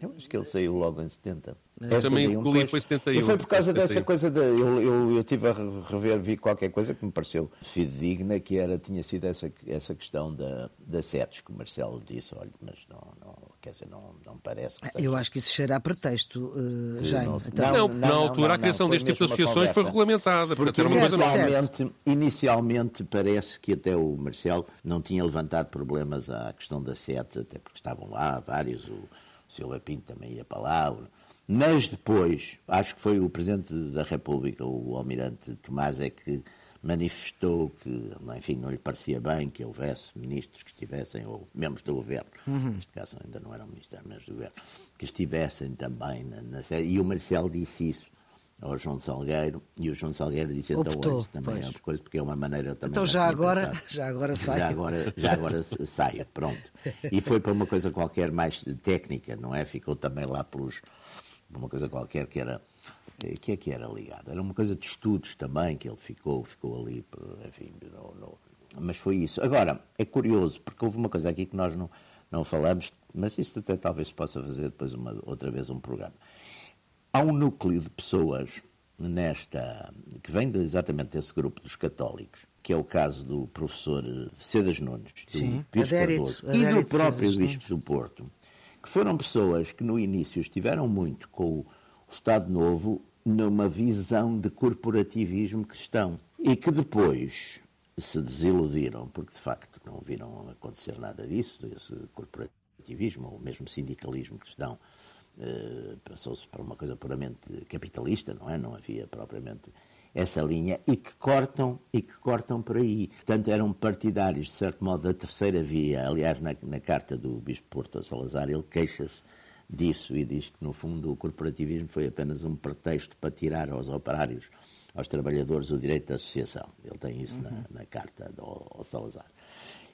Eu acho que ele saiu logo em 70. Eu É também 71, colhi pois. foi 71, E foi por causa dessa 71. coisa de. Eu, eu, eu tive a re- rever, vi qualquer coisa que me pareceu fidedigna, que era, tinha sido essa, essa questão da, da SETES, que o Marcelo disse, olha, mas não, não, quer dizer, não, não parece que seja. Eu acho que isso cheira a pretexto, eh, Jaime. não Então, Não, Não, na altura não, a criação deste tipo de associações foi regulamentada, Porque portanto era uma coisa inicialmente, inicialmente parece que até o Marcelo não tinha levantado problemas à questão da SETES, até porque estavam lá vários, o Silva Pinto também ia para lá. o- Mas depois, acho que foi o Presidente da República, o Almirante Tomás, é que manifestou que, enfim, não lhe parecia bem que houvesse ministros que estivessem, ou membros do governo, neste caso ainda não eram ministros, eram membros do governo, que estivessem também na, na. E o Marcelo disse isso ao João Salgueiro, e o João Salgueiro disse, então, Optou, isso também pois. é uma coisa, porque é uma maneira eu também Então já agora- pensado. já agora sai. Já agora, já agora saio, pronto. E foi para uma coisa qualquer mais técnica, não é? Ficou também lá pelos, uma coisa qualquer que era, eh, que é que era ligado? Era uma coisa de estudos também, que ele ficou, ficou ali, por- enfim, não- não- mas foi isso. Agora, é curioso, porque houve uma coisa aqui que nós não, não falamos, mas isso até talvez possa fazer depois uma, outra vez um programa. Há um núcleo de pessoas nesta que vem de- exatamente desse grupo dos católicos, que é o caso do professor eh, Cedas Nunes, do Sim, Bispo adérito, Cardoso, e adérito do de próprio Bispo do Porto, que foram pessoas que no início estiveram muito com o Estado Novo numa visão de corporativismo cristão e que depois se desiludiram porque de facto não viram acontecer nada disso, desse corporativismo ou mesmo sindicalismo cristão eh, passou-se para uma coisa puramente capitalista, não é? Não havia propriamente essa linha e que cortam e que cortam por aí. Portanto, eram partidários, de certo modo, da terceira via. Aliás, na, na carta do Bispo Porto a Salazar, ele queixa-se disso e diz que, no fundo, o corporativismo foi apenas um pretexto para tirar aos operários, aos trabalhadores, o direito de associação. Ele tem isso na, na carta ao, ao Salazar.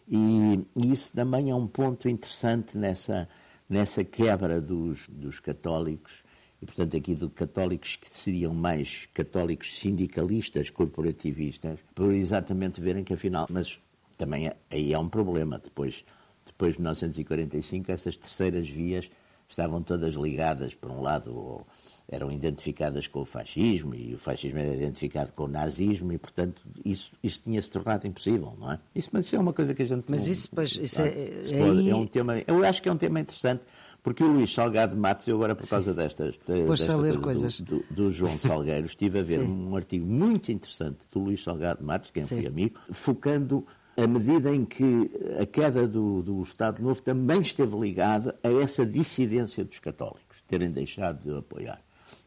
E, e isso também é um ponto interessante nessa, nessa quebra dos, dos católicos, e portanto aqui de católicos que seriam mais católicos sindicalistas, corporativistas, por exatamente verem que afinal, mas também é- aí há um problema, depois, depois de 1945 essas terceiras vias estavam todas ligadas, por um lado, ou eram identificadas com o fascismo, e o fascismo era identificado com o nazismo, e, portanto, isso, isso tinha-se tornado impossível, não é? Isso, mas isso é uma coisa que a gente... Mas não- isso, pois, isso é- se é é um tema, eu acho que é um tema interessante, porque o Luís Salgado Matos, eu agora por causa destas, Pôs-se a desta ler coisa coisas. do, do- do João Salgueiro, estive a ver Sim. um artigo muito interessante do Luís Salgado Matos, quem Sim. fui amigo, focando a medida em que a queda do, do Estado Novo também esteve ligada a essa dissidência dos católicos, terem deixado de apoiar.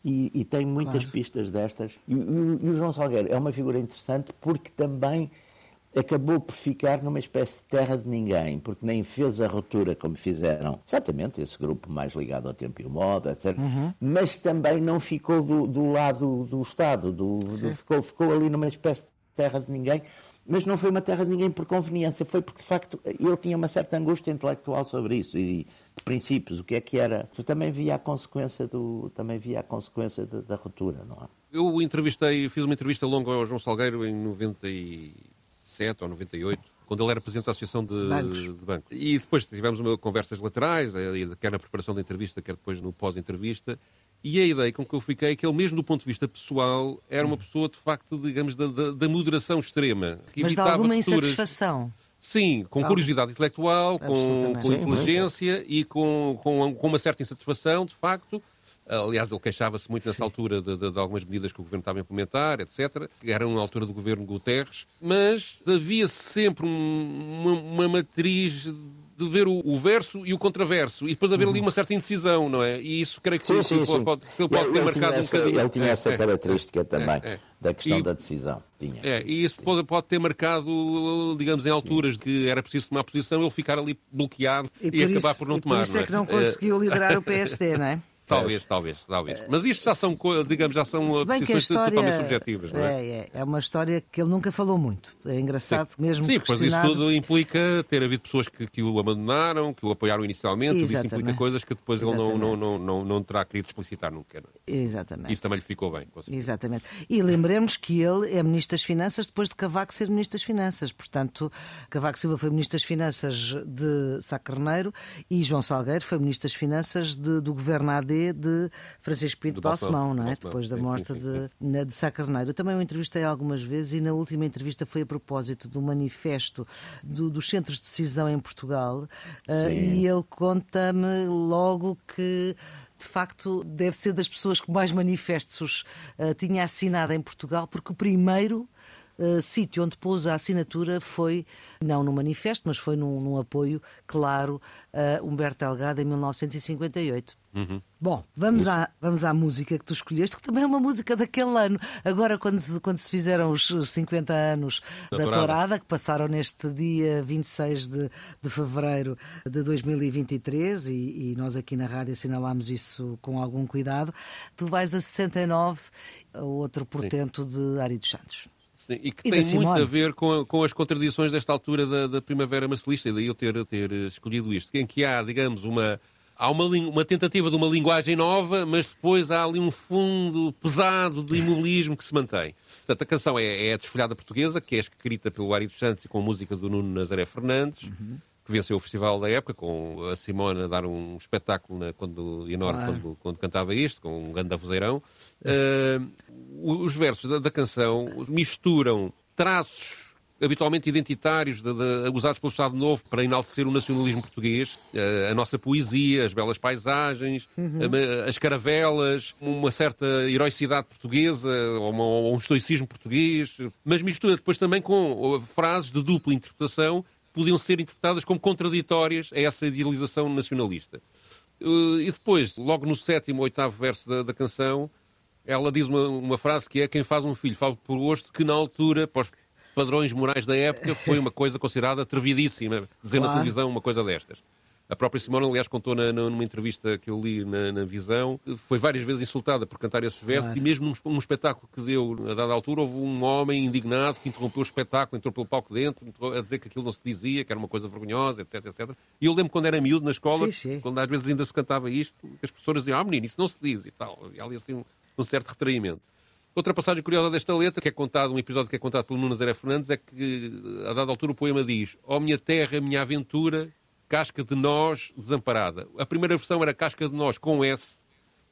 E, e tem muitas pistas destas. E, o- e o João Salgueiro é uma figura interessante porque também acabou por ficar numa espécie de terra de ninguém, porque nem fez a ruptura como fizeram exatamente esse grupo mais ligado ao tempo e ao moda, etc. Mas também não ficou do, do lado do Estado, do, do- ficou, ficou ali numa espécie de terra de ninguém. Mas não foi uma terra de ninguém por conveniência, foi porque de facto ele tinha uma certa angústia intelectual sobre isso e de princípios, o que é que era. Eu também via a consequência do, também via a consequência da, da ruptura, não é? Eu entrevistei, fiz uma entrevista longa ao João Salgueiro em 97 ou 98, quando ele era presidente da Associação de Bancos. de Bancos. E depois tivemos uma, conversas laterais, eh, quer na preparação da entrevista, quer depois no pós-entrevista. E a ideia com que eu fiquei é que ele, mesmo do ponto de vista pessoal, era uma pessoa, de facto, digamos, da, da- da moderação extrema. Que Mas de alguma insatisfação. Sim, com curiosidade intelectual, com, com inteligência e com, com, com uma certa insatisfação, de facto. Aliás, ele queixava-se muito nessa altura de, de- de algumas medidas que o governo estava a implementar, etc. Era uma altura do governo Guterres. Mas havia sempre um- uma, uma matriz de ver o, o verso e o contraverso. E depois haver ali uma certa indecisão, não é? E isso creio que, Sim, sim, que sim. pode, ele pode ter Ele marcado um essa- bocadinho. Ele tinha É, essa é. característica também, é. da questão E- da decisão. Tinha. É, e isso pode, pode ter marcado, digamos, em alturas de que era preciso tomar posição, ele ficar ali bloqueado e, por acabar isso, por não e tomar. por isso é que não é? conseguiu liderar o <laughs> PSD, não é? Talvez, talvez, talvez. Mas isto já são, digamos, já são posições história totalmente subjetivas, não é? é, é, é uma história que ele nunca falou muito. É engraçado, mesmo Sim, pois isso tudo implica ter havido pessoas que, que o abandonaram, que o apoiaram inicialmente, isso implica Exatamente. coisas que depois ele não, não, Exatamente. não, não, não terá querido explicitar nunca. é? Exatamente. Isso também lhe ficou bem, com certeza. Exatamente. E lembremos que ele é Ministro das Finanças depois de Cavaco ser Ministro das Finanças. Portanto, Cavaco Silva foi Ministro das Finanças de Sá Carneiro e João Salgueiro foi Ministro das Finanças de- do Governo AD de Francisco Pinto Balsemão, não é? Balsemão. Depois da Sim, morte sim, sim, de, de Sá Carneiro. Eu também o entrevistei algumas vezes e na última entrevista foi a propósito do manifesto do- dos centros de decisão em Portugal Sim. e ele conta-me logo que de facto deve ser das pessoas que mais manifestos ah, tinha assinado em Portugal, porque o primeiro ah, sítio onde pôs a assinatura foi, não no manifesto, mas foi num, num apoio claro a Humberto Delgado em 1958. Bom, vamos à, vamos à música que tu escolheste, que também é uma música daquele ano. Agora, quando se, quando se fizeram os 50 anos Da da, Tourada. Tourada, que passaram neste dia 26 de, de fevereiro de 2023, e, e nós aqui na rádio assinalámos isso com algum cuidado, tu vais a 69, a outro portento de Ari dos Santos. Sim, e que E tem muito Simone. a ver com, com as contradições desta altura da, da primavera marcelista, e daí eu ter, ter eh, escolhido isto, em que há, digamos, uma, há uma, uma tentativa de uma linguagem nova, mas depois há ali um fundo pesado de imobilismo que se mantém. Portanto, a canção é, é a desfolhada portuguesa, que é escrita pelo Ari dos Santos e com música do Nuno Nazaré Fernandes, que venceu o festival da época, com a Simone a dar um espetáculo na, quando, enorme Claro. quando, quando cantava isto, com um grande vozeirão. Ah, os versos da, da canção misturam traços habitualmente identitários de- de- usados pelo Estado Novo para enaltecer o nacionalismo português, eh, a nossa poesia, as belas paisagens, a ma- as caravelas, uma certa heroicidade portuguesa, ou, uma- ou um estoicismo português, mas mistura depois também com frases de dupla interpretação podiam ser interpretadas como contraditórias a essa idealização nacionalista. Uh, e depois, logo no sétimo ou oitavo verso da, da canção, ela diz uma, uma frase que é quem faz um filho fala por gosto, que na altura, para os padrões morais da época, foi uma coisa considerada atrevidíssima, dizer na Claro. televisão uma coisa destas. A própria Simone, aliás, contou na- numa entrevista que eu li na, na Visão, foi várias vezes insultada por cantar esses versos Claro. e mesmo num, num espetáculo que deu, a dada altura, houve um homem indignado que interrompeu o espetáculo, entrou pelo palco dentro, a dizer que aquilo não se dizia, que era uma coisa vergonhosa, etc, etc. E eu lembro quando era miúdo na escola, Sim, sim. quando às vezes ainda se cantava isto, que as professoras diziam, ah menino, isso não se diz e tal. E ali assim um, um certo retraimento. Outra passagem curiosa desta letra, que é contado, um episódio que é contado pelo Nuno Nazaré Fernandes, é que, a dada altura, o poema diz: Ó oh, minha terra, minha aventura, casca de nós desamparada. A primeira versão era casca de nós com S,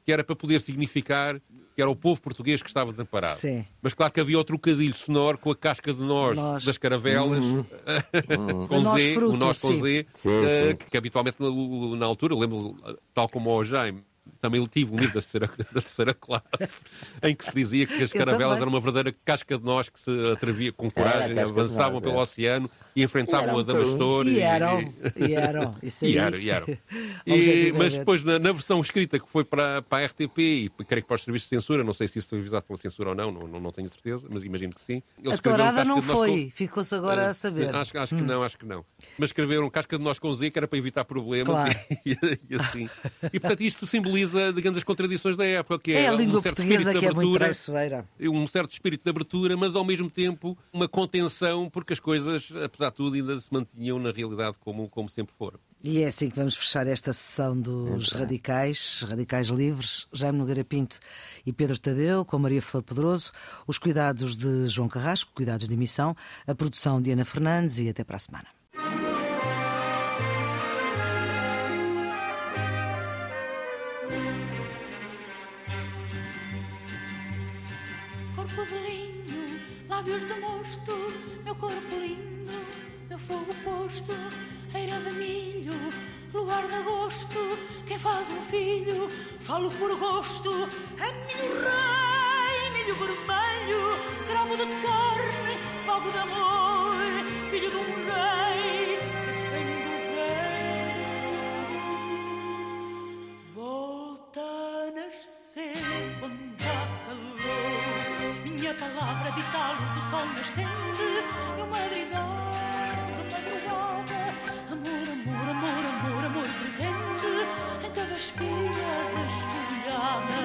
que era para poder significar que era o povo português que estava desamparado. Sim. Mas claro que havia o trocadilho sonoro com a casca de nós, Nós. das caravelas, <laughs> com O nós Z, fruto, o nós com sim. Z, Sim, sim. que, que habitualmente na, na altura, eu lembro, tal como o Jaime, também tive um livro da terceira, <laughs> da terceira classe em que se dizia que as caravelas eram uma verdadeira casca de nós que se atrevia com coragem, avançavam pelo é. oceano e enfrentavam E era o um Adamastor. E eram, e eram. Isso aí. E eram, e eram. E- <laughs> mas depois, na, na versão escrita que foi para, para a RTP e creio que para os serviços de censura, não sei se isso foi avisado pela censura ou não, não, não, não tenho certeza, mas imagino que sim. Eles A tourada não foi, com- ficou-se agora eh, a saber. Hum. Acho, acho que não, acho que não. Mas escreveram casca de nós com Z, que era para evitar problemas Claro. <laughs> e, e assim. E portanto isto simboliza, digamos, as contradições da época, que é, É a língua um certo portuguesa espírito que é de muito abertura, traiçoeira. um certo espírito de abertura, mas ao mesmo tempo uma contenção, porque as coisas, apesar de tudo, ainda se mantinham na realidade como, como sempre foram. E é assim que vamos fechar esta sessão dos radicais, radicais livres, Jaime Nogueira Pinto e Pedro Tadeu, com Maria Flor Pedroso, os cuidados de João Carrasco, cuidados de emissão, a produção de Ana Fernandes e até para a semana. De mosto, meu corpo lindo, meu fogo posto, eira de milho, luar de agosto, quem faz um filho, falo por gosto, é milho rei, milho vermelho, cravo de carne, pago de amor, filho de um Capitá, luz do sol nascente, meu madrigal de madrugada. Amor, amor, amor, amor, amor presente em cada espinha desfolhada.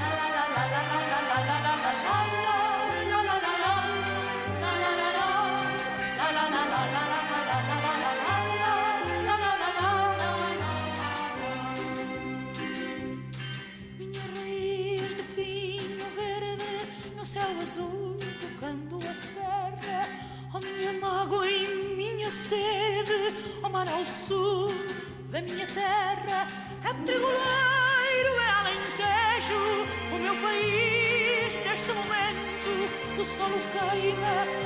La la la la la la la la la la la. para o sul da minha terra é trigoleiro, é alentejo. O meu país, neste momento, o solo queima.